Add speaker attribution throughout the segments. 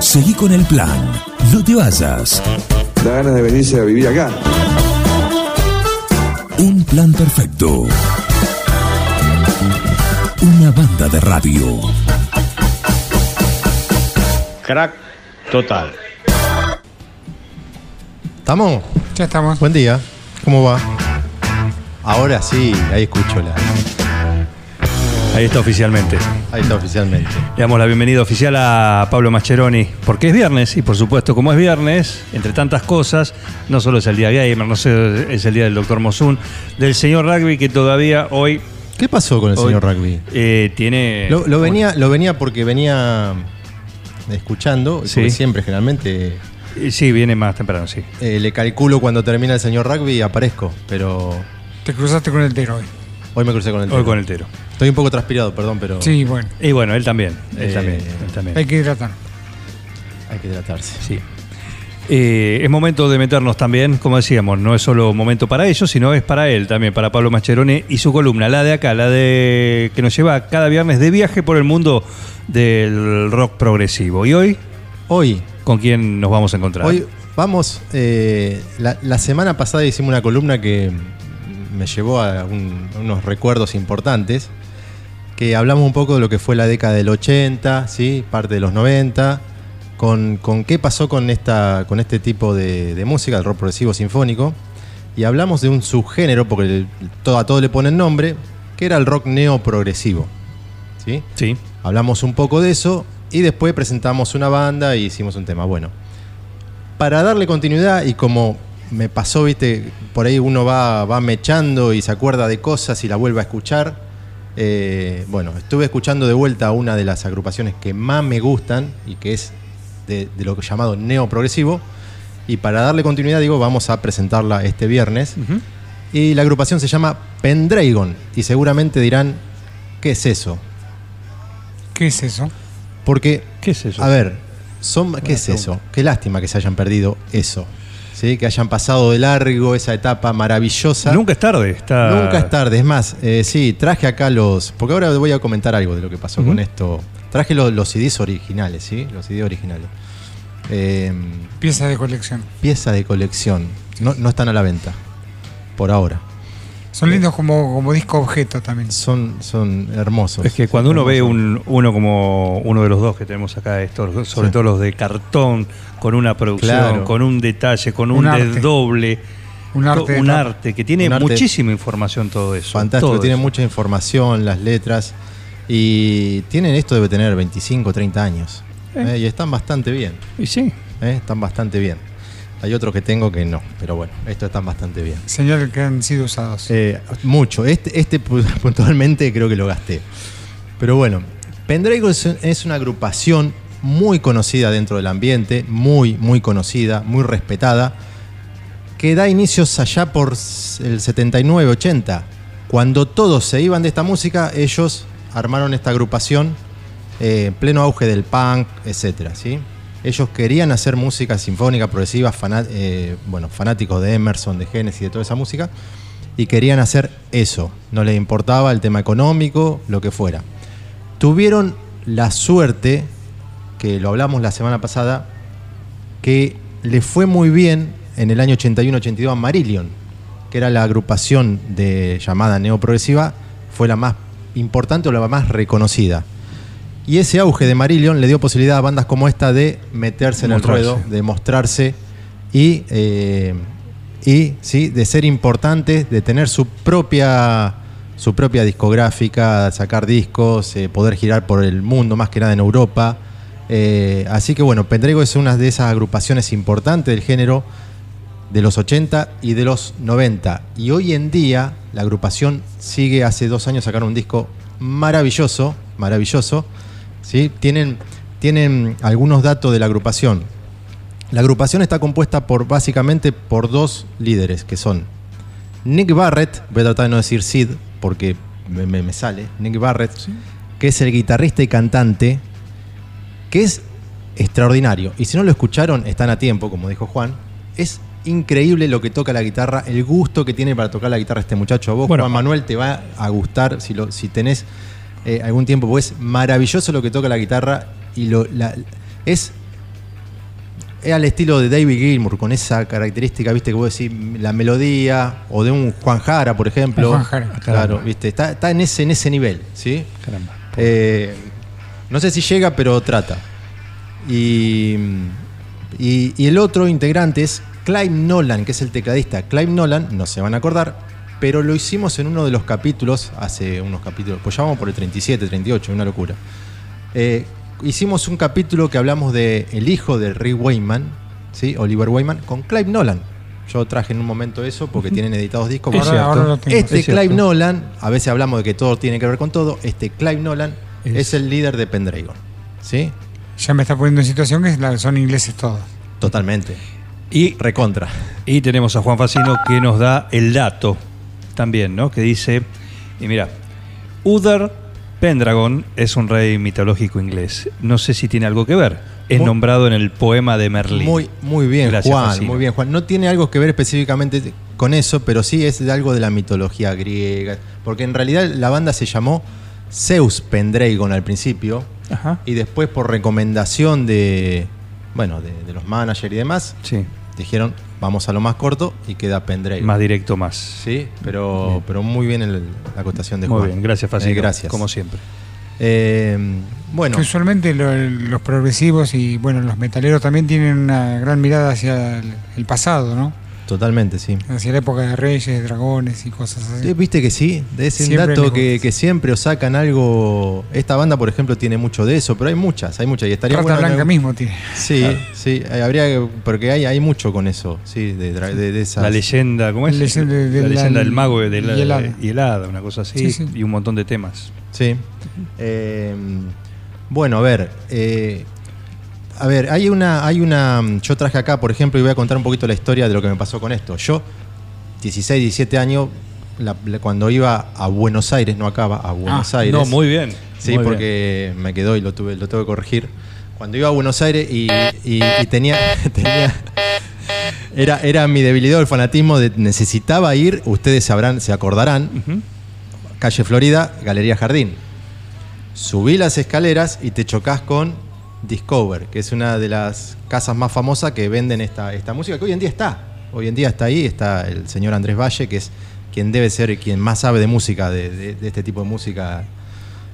Speaker 1: Seguí con el plan. No te vayas.
Speaker 2: Da ganas de venirse a vivir acá.
Speaker 1: Un plan perfecto. Una banda de radio.
Speaker 3: Crack total.
Speaker 4: ¿Estamos?
Speaker 5: Ya estamos.
Speaker 4: Buen día. ¿Cómo va? Ahora sí, ahí escucho la.
Speaker 6: Ahí está oficialmente.
Speaker 4: Ahí está oficialmente.
Speaker 6: Le damos la bienvenida oficial a Pablo Mascheroni, porque es viernes, y por supuesto, como es viernes, entre tantas cosas, no solo es el día gamer, no sé, es el día del doctor Mosun, del señor rugby que todavía hoy
Speaker 4: ¿Qué pasó con el
Speaker 6: Hoy-
Speaker 4: señor Rugby?
Speaker 6: eh, tiene.
Speaker 4: Lo, lo venía, lo venía porque venía escuchando,
Speaker 6: Sí.
Speaker 4: porque siempre generalmente
Speaker 6: Sí, viene más temprano, sí.
Speaker 4: eh, le calculo cuando termina el señor Rugby y aparezco, pero
Speaker 5: Te cruzaste con el Tero hoy.
Speaker 4: Hoy me crucé con el
Speaker 6: Hoy
Speaker 4: Tero.
Speaker 6: con el Tero.
Speaker 4: Estoy un poco transpirado, perdón, pero
Speaker 5: Sí, bueno.
Speaker 6: Y bueno, él también. Él
Speaker 4: Eh,
Speaker 6: también. Él también.
Speaker 5: Hay que hidratar.
Speaker 4: hay que hidratarse.
Speaker 6: Sí. Eh, es momento de meternos también, como decíamos, no es solo momento para ellos, sino es para él también, para Pablo Mascheroni y su columna, la de acá, la de que nos lleva cada viernes de viaje por el mundo del rock progresivo. Y hoy,
Speaker 4: Hoy,
Speaker 6: ¿con quién nos vamos a encontrar?
Speaker 4: hoy vamos, eh, la, la semana pasada hicimos una columna que me llevó a un- unos recuerdos importantes, que hablamos un poco de lo que fue la década del 80, ¿sí? parte de los 90, con, con qué pasó con, esta, con este tipo de, de música, el rock progresivo sinfónico, y hablamos de un subgénero, porque todo, a todo le ponen nombre, que era el rock neoprogresivo. ¿sí?
Speaker 6: Sí.
Speaker 4: Hablamos un poco de eso y después presentamos una banda y hicimos un tema. Bueno, para darle continuidad y como me pasó, viste, por ahí uno va, va mechando y se acuerda de cosas y la vuelve a escuchar. eh, bueno, estuve escuchando de vuelta una de las agrupaciones que más me gustan y que es de, de lo que llamado neoprogresivo. Y para darle continuidad, digo, vamos a presentarla este viernes. Y la agrupación se llama Pendragon. Y seguramente dirán, ¿qué es eso?
Speaker 5: ¿Qué es eso?
Speaker 4: Porque,
Speaker 6: ¿Qué es eso?
Speaker 4: a ver, son, ¿qué es eso? Qué lástima que se hayan perdido eso. ¿Sí? Que hayan pasado de largo esa etapa maravillosa.
Speaker 6: Nunca es tarde. Está...
Speaker 4: Nunca es tarde. Es más, eh, sí, traje acá los. Porque ahora voy a comentar algo de lo que pasó con esto. Traje los, los CDs originales, ¿sí? Los CDs originales. Eh,
Speaker 5: Pieza de colección.
Speaker 4: pieza de colección. No, no están a la venta. Por ahora.
Speaker 5: Son lindos como, como disco objeto también.
Speaker 4: Son, son hermosos.
Speaker 6: Es que cuando uno ve un, uno como uno de los dos que tenemos acá, estos, sobre
Speaker 4: Sí.
Speaker 6: todo los de cartón, con una producción,
Speaker 4: Claro.
Speaker 6: con un detalle, con un,
Speaker 5: Un arte.
Speaker 6: doble,
Speaker 5: Un arte
Speaker 6: un arte que tiene
Speaker 4: arte-
Speaker 6: muchísima información todo eso.
Speaker 4: Fantástico,
Speaker 6: todo
Speaker 4: tiene
Speaker 6: eso.
Speaker 4: mucha información, las letras. Y tienen esto, debe tener 25, 30 años.
Speaker 6: Eh.
Speaker 4: ¿eh? Y están bastante bien.
Speaker 6: Y sí,
Speaker 4: ¿eh? Están bastante bien. Hay otros que tengo que no, pero bueno, estos están bastante bien.
Speaker 5: Señores que han sido usados.
Speaker 4: Eh, mucho. Este, este pu- puntualmente creo que lo gasté. Pero bueno, Pendragon es, una agrupación muy conocida dentro del ambiente, muy, muy conocida, muy respetada, que da inicios allá por el 79-80. Cuando todos se iban de esta música, ellos armaron esta agrupación eh, en pleno auge del punk, etc. ¿sí? Ellos querían hacer música sinfónica, progresiva, eh, bueno, fanáticos de Emerson, de Genesis, de toda esa música, y querían hacer eso. No les importaba el tema económico, lo que fuera. Tuvieron la suerte, que lo hablamos la semana pasada, que le fue muy bien en el año 81-82 a Marillion, que era la agrupación de llamada neoprogresiva, fue la más importante o la más reconocida. Y ese auge de Marillion le dio posibilidad a bandas como esta de meterse en el ruedo, de mostrarse y, eh, y sí, de ser importantes, de tener su propia, su propia discográfica, sacar discos, eh, poder girar por el mundo, más que nada en Europa. Eh, así que bueno, Pendrego es una de esas agrupaciones importantes del género de los 80 y de los 90. Y hoy en día la agrupación sigue, hace dos años sacaron un disco maravilloso, maravilloso. ¿Sí? Tienen, tienen algunos datos de la agrupación. La agrupación está compuesta por básicamente por dos líderes, que son Nick Barrett, voy a tratar de no decir Sid, porque me, me- me sale, Nick Barrett, que es el guitarrista y cantante, que es extraordinario. Y si no lo escucharon, están a tiempo, como dijo Juan. Es increíble lo que toca la guitarra, el gusto que tiene para tocar la guitarra este muchacho. A vos,
Speaker 6: Bueno.
Speaker 4: Juan Manuel, te va a gustar si, lo, si tenés eh, algún tiempo, porque es maravilloso lo que toca la guitarra y lo, la- es es al estilo de David Gilmour, con esa característica, viste, que vos decís, la melodía, o de un Juan Jara, por ejemplo.
Speaker 5: Juan Jara.
Speaker 4: Claro, viste, está, está en, ese, en ese nivel, ¿sí?
Speaker 6: Caramba.
Speaker 4: Eh, no sé si llega, pero trata. Y, y- y el otro integrante es Clive Nolan, que es el tecladista. Clive Nolan, no se van a acordar, pero lo hicimos en uno de los capítulos, hace unos capítulos, pues ya vamos por el 37, 38, una locura. Eh, hicimos un capítulo que hablamos de el hijo de Rick Wayman, ¿sí? Oliver Wayman, con Clive Nolan. Yo traje en un momento eso porque tienen editados discos.
Speaker 6: Es
Speaker 5: Ahora,
Speaker 6: cierto.
Speaker 5: ahora lo tengo.
Speaker 4: Este
Speaker 6: Es.
Speaker 4: Clive Nolan, a veces hablamos de que todo tiene que ver con todo, este Clive Nolan es,
Speaker 6: Es-
Speaker 4: el líder de Pendragon. ¿Sí?
Speaker 5: Ya me está poniendo en situación que son ingleses todos.
Speaker 4: Totalmente.
Speaker 6: Y,
Speaker 4: Recontra.
Speaker 6: y tenemos a Juan Facino que nos da el dato también, ¿no? Que dice, y mira, Uther Pendragon es un rey mitológico inglés. No sé si tiene algo que ver. Es
Speaker 4: Muy-
Speaker 6: nombrado en el poema de Merlín.
Speaker 4: Muy, muy bien,
Speaker 6: Gracias,
Speaker 4: Juan. Muy bien, Juan. No tiene algo que ver específicamente con eso, pero sí es de algo de la mitología griega. Porque en realidad la banda se llamó Zeus Pendragon al principio.
Speaker 6: Ajá.
Speaker 4: Y después, por recomendación de. Bueno, de, de los managers y demás,
Speaker 6: Sí,
Speaker 4: dijeron, vamos a lo más corto y queda Pendragon.
Speaker 6: más directo, más.
Speaker 4: Sí, pero, pero muy bien el- la acotación de
Speaker 6: Muy
Speaker 4: Juan.
Speaker 6: bien, gracias.
Speaker 4: Eh, gracias.
Speaker 6: Como siempre.
Speaker 4: Eh, bueno,
Speaker 5: usualmente lo- los progresivos y bueno, los metaleros también tienen una gran mirada hacia el, el pasado, ¿no?
Speaker 4: Totalmente, sí.
Speaker 5: Hacia la época de reyes, dragones y cosas así.
Speaker 4: Sí, Viste que sí, de ese
Speaker 5: Siempre
Speaker 4: dato que, que siempre os sacan algo. Esta banda, por ejemplo, tiene mucho de eso, pero hay muchas, hay muchas. Y estaría
Speaker 5: Rata
Speaker 4: bueno
Speaker 5: Blanca
Speaker 4: en-
Speaker 5: mismo tiene.
Speaker 4: Sí, sí, eh, habría que- porque hay, hay mucho con eso, sí, de, de, de esas.
Speaker 6: La leyenda, ¿cómo es?
Speaker 5: La leyenda
Speaker 6: la
Speaker 5: del-
Speaker 6: leyenda del mago de la,
Speaker 5: y el hada.
Speaker 6: y el hada, una cosa así,
Speaker 5: Sí, sí.
Speaker 6: y un montón de temas.
Speaker 4: Sí. Eh, bueno, a ver. eh, a ver, hay una, hay una. Yo traje acá, por ejemplo, y voy a contar un poquito la historia de lo que me pasó con esto. Yo, 16, 17 años, la- la- cuando iba a Buenos Aires, no acaba, a Buenos
Speaker 5: Ah,
Speaker 4: Aires.
Speaker 6: No, muy bien.
Speaker 4: Sí,
Speaker 6: muy bien.
Speaker 4: porque me quedó y lo tuve, lo tuve que corregir. Cuando iba a Buenos Aires y, y- y tenía, tenía era, era mi debilidad el fanatismo de necesitaba ir, ustedes sabrán, se acordarán, calle Florida, Galería Jardín. Subí las escaleras y te chocas con Discover, que es una de las casas más famosas que venden esta, esta música, que hoy en día está. Hoy en día está ahí, está el señor Andrés Valle, que es quien debe ser quien más sabe de música, de, este tipo de música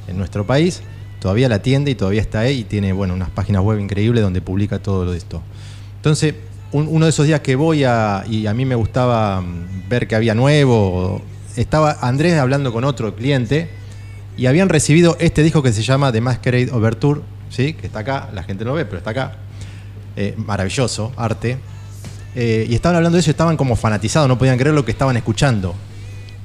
Speaker 4: en nuestro país. Todavía la atiende y todavía está ahí y tiene bueno, unas páginas web increíbles donde publica todo lo de esto. Entonces, un- uno de esos días que voy a, y a mí me gustaba mm, ver que había nuevo, estaba Andrés hablando con otro cliente y habían recibido este disco que se llama The Masquerade Overture, ¿sí? que está acá, la gente no lo ve, pero está acá. Eh, maravilloso, arte. Eh, y estaban hablando de eso y estaban como fanatizados, no podían creer lo que estaban escuchando.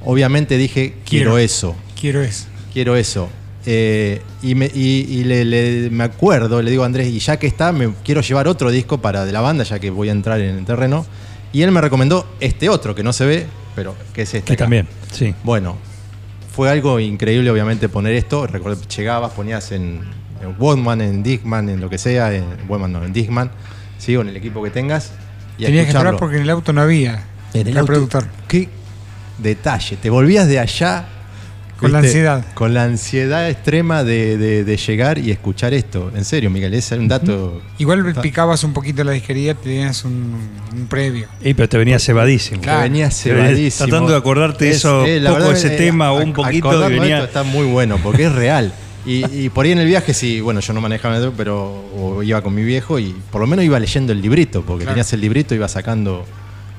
Speaker 4: Obviamente dije, quiero,
Speaker 5: Quiero.
Speaker 4: eso,
Speaker 5: Quiero eso.
Speaker 4: quiero eso. Eh, y me, y- y le, le- me acuerdo, le digo a Andrés, y ya que está, me quiero llevar otro disco para de la banda, ya que voy a entrar en el terreno. Y él me recomendó este otro, que no se ve, pero que es este.
Speaker 6: Que
Speaker 4: acá.
Speaker 6: también, sí.
Speaker 4: Bueno, fue algo increíble, obviamente, poner esto. Recuerdo, llegabas, ponías en, en Walkman, en Discman, en lo que sea, en Walkman no, en Discman, ¿sí? o en el equipo que tengas. Y
Speaker 5: Tenías que esperar porque en el auto no había
Speaker 4: En el
Speaker 5: reproductor.
Speaker 4: auto, Qué detalle. Te volvías de allá.
Speaker 5: Con la ansiedad.
Speaker 4: Con la ansiedad extrema de, de- de llegar y escuchar esto. En serio, Miguel, es un dato.
Speaker 5: Igual picabas un poquito la disquería, tenías un, un previo.
Speaker 6: Y pero te venía cebadísimo.
Speaker 5: Claro.
Speaker 6: Te venía
Speaker 4: cebadísimo.
Speaker 6: Tratando de acordarte eso,
Speaker 4: la
Speaker 6: poco
Speaker 4: verdad,
Speaker 6: ese
Speaker 4: eh,
Speaker 6: tema o un
Speaker 4: ac-
Speaker 6: poquito y venía.
Speaker 4: esto está muy bueno porque es real. Y, y por ahí en el viaje, sí, bueno, yo no manejaba metro, pero o iba con mi viejo y por lo menos iba leyendo el librito, porque
Speaker 5: Claro.
Speaker 4: tenías el librito y iba sacando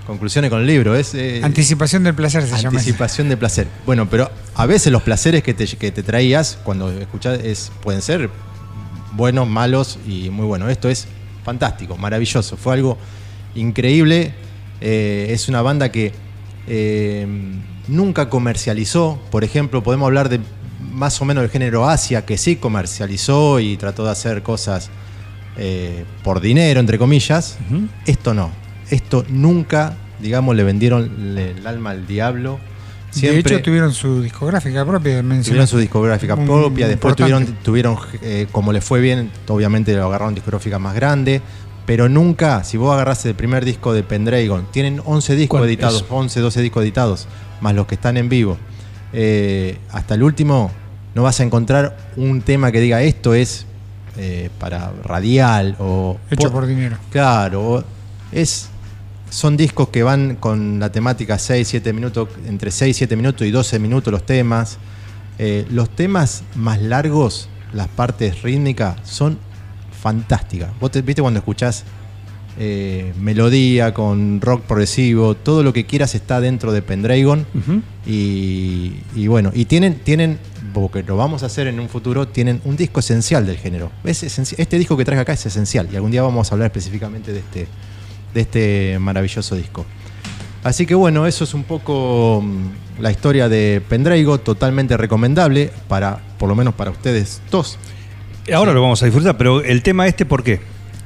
Speaker 4: conclusiones con el libro. Es, eh,
Speaker 5: Anticipación del placer se llama.
Speaker 4: Anticipación de placer. Bueno, pero a veces los placeres que te, que te traías cuando escuchás es, pueden ser buenos, malos y muy buenos. Esto es fantástico, maravilloso. Fue algo increíble. Eh, es una banda que eh, nunca comercializó. Por ejemplo, podemos hablar de más o menos del género Asia, que sí comercializó y trató de hacer cosas eh, por dinero, entre comillas. Esto no. Esto nunca, digamos, le vendieron le- el alma al diablo. Siempre
Speaker 5: De hecho, tuvieron su discográfica propia.
Speaker 4: tuvieron su discográfica
Speaker 5: Un-
Speaker 4: propia. Después tuvieron,
Speaker 5: importante.
Speaker 4: tuvieron eh, como le fue bien, obviamente lo agarraron discográfica más grande. Pero nunca, si vos agarrás el primer disco de Pendragon, tienen 11 discos editados,
Speaker 6: Eso.
Speaker 4: 11, 12 discos editados, más los que están en vivo. Eh, hasta el último no vas a encontrar un tema que diga esto es eh, para radial o
Speaker 5: Hecho por dinero.
Speaker 4: Claro, es son discos que van con la temática 6, 7 minutos, entre 6, 7 minutos y 12 minutos los temas. Eh, los temas más largos, las partes rítmicas, son fantásticas. Vos te- viste cuando escuchás eh, melodía con rock progresivo, todo lo que quieras está dentro de Pendragon. Y, y bueno, y tienen, tienen, porque lo vamos a hacer en un futuro, tienen un disco esencial del género. Es esenci- este disco que traje acá es esencial y algún día vamos a hablar específicamente de este, de este maravilloso disco. Así que bueno, eso es un poco mm, la historia de Pendrago, totalmente recomendable para, por lo menos para ustedes dos.
Speaker 6: Ahora lo vamos a disfrutar, pero el tema este, ¿por qué?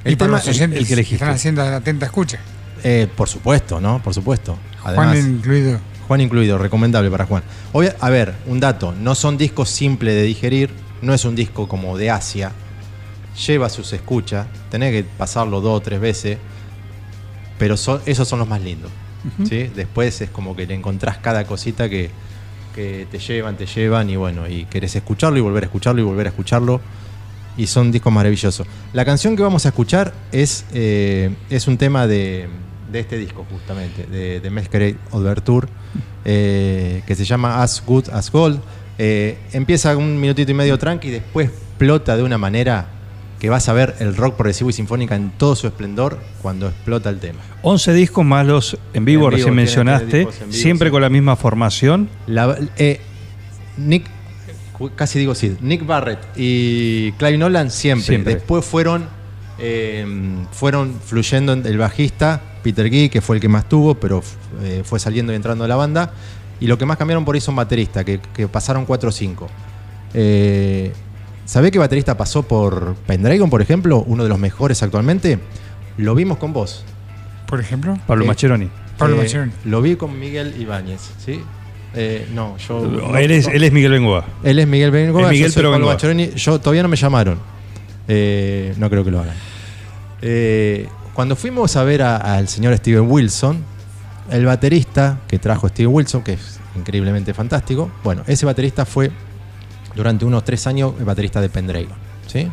Speaker 4: El
Speaker 5: y
Speaker 4: tema-
Speaker 5: los
Speaker 6: el que elegiste.
Speaker 5: están haciendo atenta escucha.
Speaker 4: Eh, por supuesto, ¿no? Por supuesto.
Speaker 5: Juan
Speaker 4: Además,
Speaker 5: incluido.
Speaker 4: Juan incluido, recomendable para Juan. Obvia- a ver, un dato, no son discos simples de digerir, no es un disco como de Asia, lleva sus escuchas, tenés que pasarlo dos o tres veces, pero son- esos son los más lindos. ¿sí? Después es como que le encontrás cada cosita que, que te llevan, te llevan y bueno, y querés escucharlo y volver a escucharlo y volver a escucharlo. Y son discos maravillosos. La canción que vamos a escuchar es, eh, es un tema de, de este disco, justamente, de, de Masquerade Overture, eh, que se llama As Good As Gold. Eh, empieza un minutito y medio tranqui y después explota de una manera que vas a ver el rock progresivo y sinfónica en todo su esplendor cuando explota el tema.
Speaker 6: 11 discos más los en vivo,
Speaker 4: En vivo,
Speaker 6: recién mencionaste,
Speaker 4: vivo,
Speaker 6: siempre
Speaker 4: sí.
Speaker 6: con la misma formación.
Speaker 4: La- Nick, casi digo sí, Nick Barrett y Clive Nolan siempre.
Speaker 6: Siempre.
Speaker 4: Después fueron, eh, fueron fluyendo en- el bajista Peter Guy, que fue el que más tuvo, pero eh, fue saliendo y entrando a la banda. Y lo que más cambiaron por ahí son baterista, que, que pasaron 4 o 5. Eh, ¿Sabés qué baterista pasó por Pendragon, por ejemplo? Uno de los mejores actualmente. Lo vimos con vos.
Speaker 5: Por ejemplo,
Speaker 6: Pablo
Speaker 4: Eh,
Speaker 6: Mascheroni.
Speaker 5: Pablo
Speaker 4: Eh,
Speaker 5: Mascheroni.
Speaker 4: Lo vi con Miguel Ibáñez, ¿sí? Eh, no, yo. no-
Speaker 6: él, es, él es Miguel Bengoa.
Speaker 4: él es Miguel Bengoa.
Speaker 6: Es Miguel,
Speaker 4: yo soy
Speaker 6: pero
Speaker 4: Pablo. Yo todavía no me llamaron. Eh, no creo que lo hagan. Eh, cuando fuimos a ver al señor Steven Wilson, el baterista que trajo Steven Wilson, que es increíblemente fantástico, bueno, ese baterista fue durante unos tres años el baterista de Pendragon, ¿sí?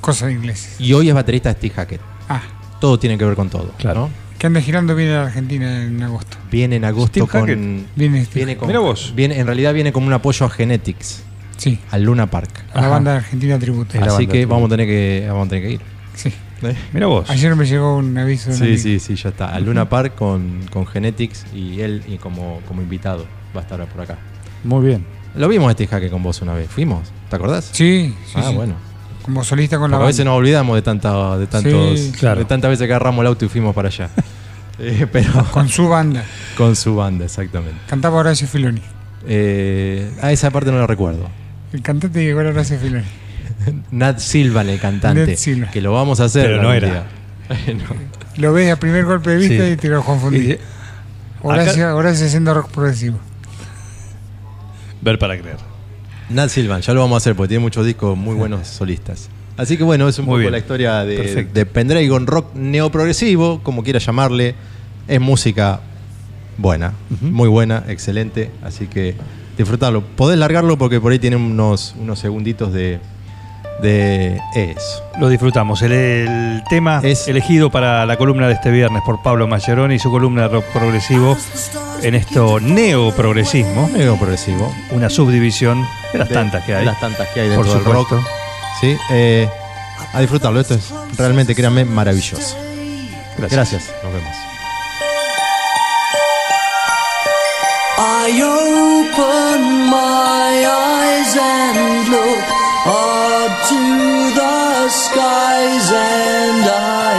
Speaker 5: Cosa de ingleses.
Speaker 4: Y hoy es baterista de Steve Hackett.
Speaker 5: Ah,
Speaker 4: Todo tiene que ver con todo,
Speaker 6: Claro.
Speaker 4: ¿no?
Speaker 5: Que anda girando viene a la Argentina en agosto.
Speaker 4: Viene en agosto
Speaker 6: Steve
Speaker 4: con.
Speaker 5: Viene, Steve.
Speaker 4: Viene con,
Speaker 6: Mira vos.
Speaker 4: Viene, en realidad viene como un apoyo a Genetics,
Speaker 5: Sí,
Speaker 4: al Luna Park.
Speaker 5: a la
Speaker 6: Ajá.
Speaker 5: banda Argentina Tributo.
Speaker 4: Así que vamos a tener que, vamos a tener que ir.
Speaker 5: Sí.
Speaker 6: Mira vos.
Speaker 5: Ayer me llegó un aviso. de
Speaker 4: Sí, sí, sí, ya está. Al Luna Park con, con Genetics y él y como, como invitado va a estar por acá.
Speaker 6: Muy bien.
Speaker 4: Lo vimos a este jaque con vos una vez. ¿Fuimos? ¿Te acordás?
Speaker 5: Sí, sí,
Speaker 4: ah,
Speaker 5: sí.
Speaker 4: bueno.
Speaker 5: Como solista con la
Speaker 4: Porque a
Speaker 5: banda.
Speaker 4: veces nos olvidamos de, tanta, de, tantos,
Speaker 5: Sí,
Speaker 6: claro.
Speaker 4: de tantas veces que agarramos el auto y fuimos para allá. Eh, pero
Speaker 5: Con su banda.
Speaker 4: con su banda, exactamente.
Speaker 5: Cantaba Horacio Filoni.
Speaker 4: Eh, a esa parte no la recuerdo.
Speaker 5: El cantante llegó a Horacio Filoni.
Speaker 4: Nat Silvan, el cantante.
Speaker 5: Nat Silva.
Speaker 4: Que lo vamos a hacer.
Speaker 6: Pero no era.
Speaker 4: No.
Speaker 5: Lo ves a primer golpe de vista
Speaker 6: Sí.
Speaker 5: y te lo confundís.
Speaker 6: Y-
Speaker 5: Horacio, Horacio haciendo rock progresivo.
Speaker 6: Ver para creer.
Speaker 4: Nat Silvan, ya lo vamos a hacer porque tiene muchos discos muy buenos solistas. Así que bueno, es un
Speaker 6: Muy
Speaker 4: poco
Speaker 6: bien.
Speaker 4: la historia de,
Speaker 6: Perfecto.
Speaker 4: de Pendragon, rock neoprogresivo, como quiera llamarle. Es música buena, muy buena, excelente. Así que disfrutarlo. Podés largarlo porque por ahí tiene unos, unos segunditos de, de eso.
Speaker 6: Lo disfrutamos. El, el tema
Speaker 4: Es-
Speaker 6: elegido para la columna de este viernes por Pablo Mascheroni y su columna de rock progresivo en esto neoprogresismo,
Speaker 4: Neoprogresivo.
Speaker 6: una subdivisión de las
Speaker 4: De-
Speaker 6: tantas que
Speaker 4: de
Speaker 6: hay.
Speaker 4: las tantas que hay
Speaker 6: Por
Speaker 4: dentro del rock.
Speaker 6: supuesto.
Speaker 4: Sí, eh, a disfrutarlo. Esto es realmente, créanme, maravilloso. Gracias. Nos vemos.
Speaker 7: I open my eyes and look skies and I.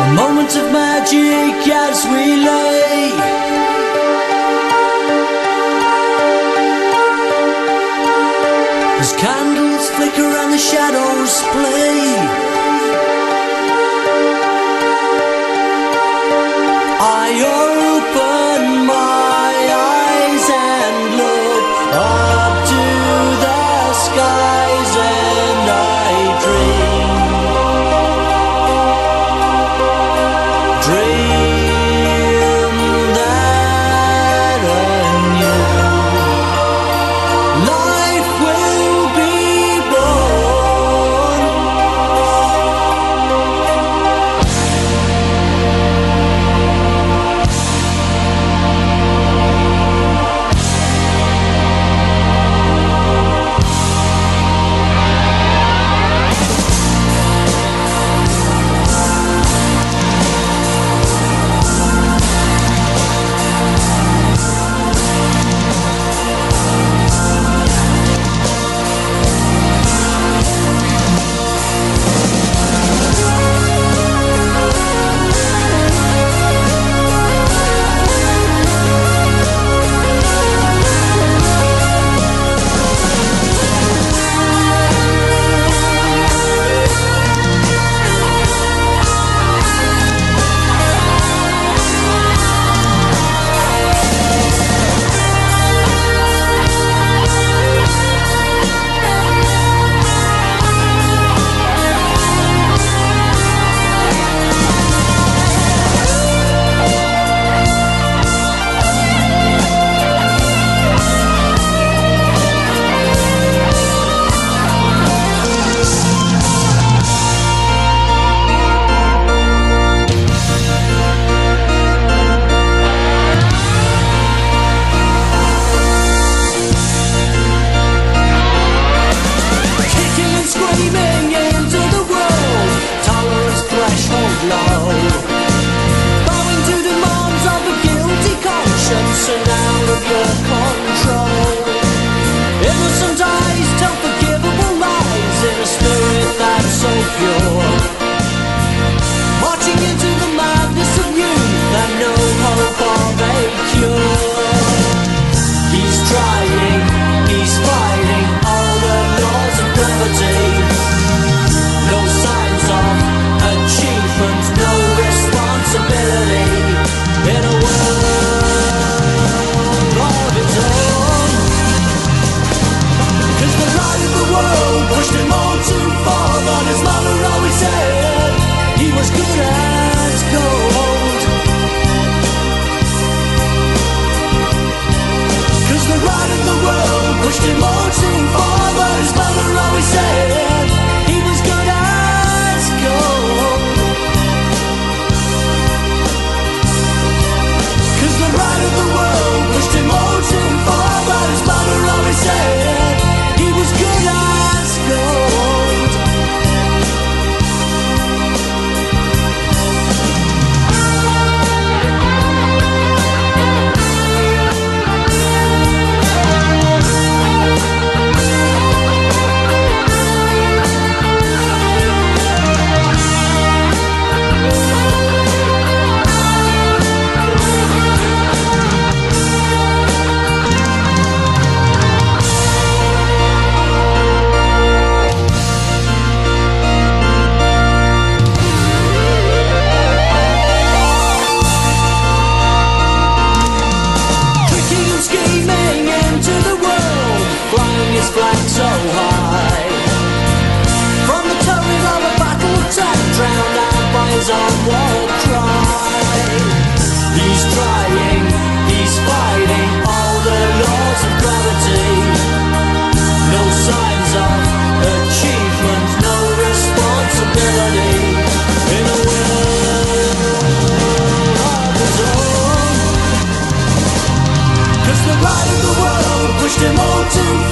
Speaker 7: A moment of magic as we lay. As candles flicker and the shadows play. Christen
Speaker 1: Morton.